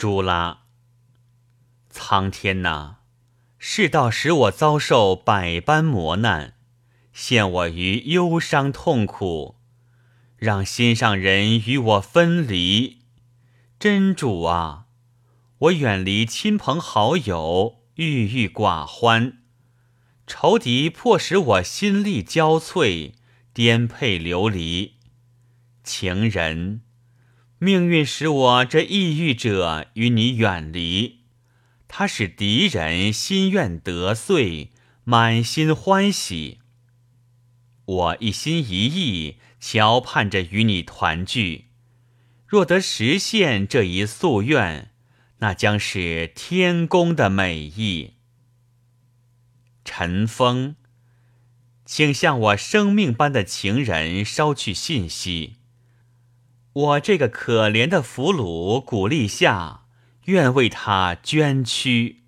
朱拉，苍天呐，世道使我遭受百般磨难，陷我于忧伤痛苦，让心上人与我分离。真主啊，我远离亲朋好友，郁郁寡欢，仇敌迫使我心力交瘁，颠沛流离。情人，命运使我这抑郁者与你远离，他使敌人心愿得遂，满心欢喜。我一心一意，瞧盼着与你团聚。若得实现这一夙愿，那将是天公的美意。陈峰，请向我生命般的情人捎去信息。我这个可怜的俘虏鼓励下，愿为他捐躯。